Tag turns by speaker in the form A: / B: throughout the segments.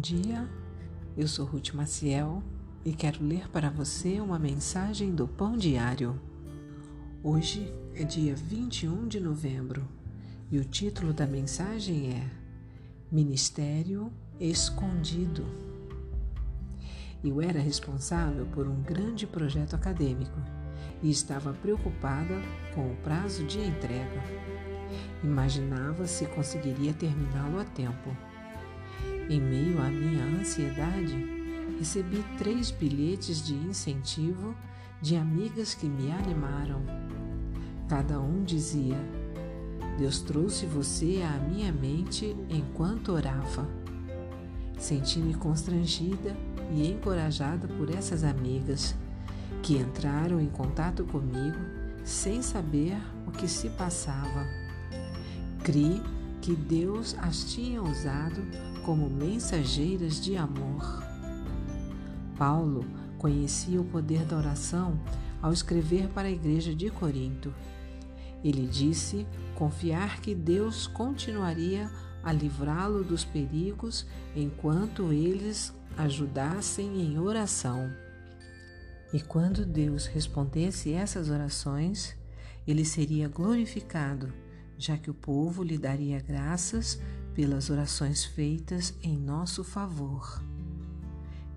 A: dia, eu sou Ruth Maciel e quero ler para você uma mensagem do Pão Diário. Hoje é dia 21 de novembro e o título da mensagem é Ministério Escondido. Eu era responsável por um grande projeto acadêmico e estava preocupada com o prazo de entrega. Imaginava se conseguiria terminá-lo a tempo em meio à minha ansiedade, recebi três bilhetes de incentivo de amigas que me animaram. Cada um dizia: Deus trouxe você à minha mente enquanto orava. Senti-me constrangida e encorajada por essas amigas que entraram em contato comigo sem saber o que se passava. Criei que Deus as tinha usado como mensageiras de amor. Paulo conhecia o poder da oração ao escrever para a igreja de Corinto. Ele disse confiar que Deus continuaria a livrá-lo dos perigos enquanto eles ajudassem em oração. E quando Deus respondesse essas orações, ele seria glorificado já que o povo lhe daria graças pelas orações feitas em nosso favor.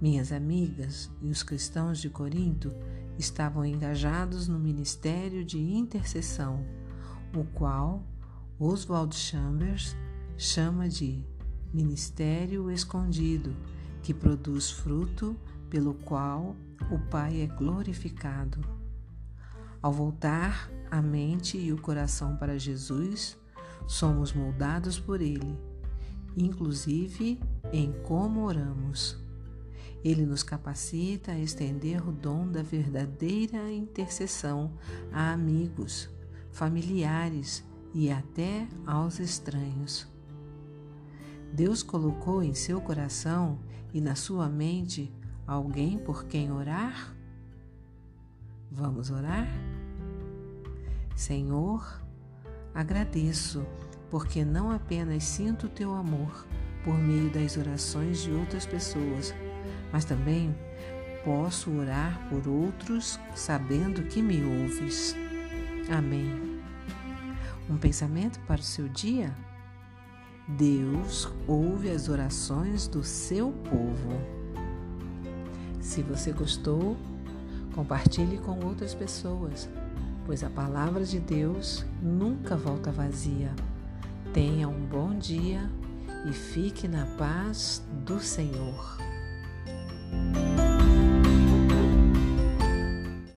A: Minhas amigas e os cristãos de Corinto estavam engajados no ministério de intercessão, o qual Oswald Chambers chama de ministério escondido, que produz fruto pelo qual o Pai é glorificado. Ao voltar a mente e o coração para Jesus, somos moldados por Ele, inclusive em como oramos. Ele nos capacita a estender o dom da verdadeira intercessão a amigos, familiares e até aos estranhos. Deus colocou em seu coração e na sua mente alguém por quem orar? Vamos orar? Senhor, agradeço, porque não apenas sinto o teu amor por meio das orações de outras pessoas, mas também posso orar por outros sabendo que me ouves. Amém. Um pensamento para o seu dia? Deus ouve as orações do seu povo. Se você gostou, Compartilhe com outras pessoas, pois a palavra de Deus nunca volta vazia. Tenha um bom dia e fique na paz do Senhor.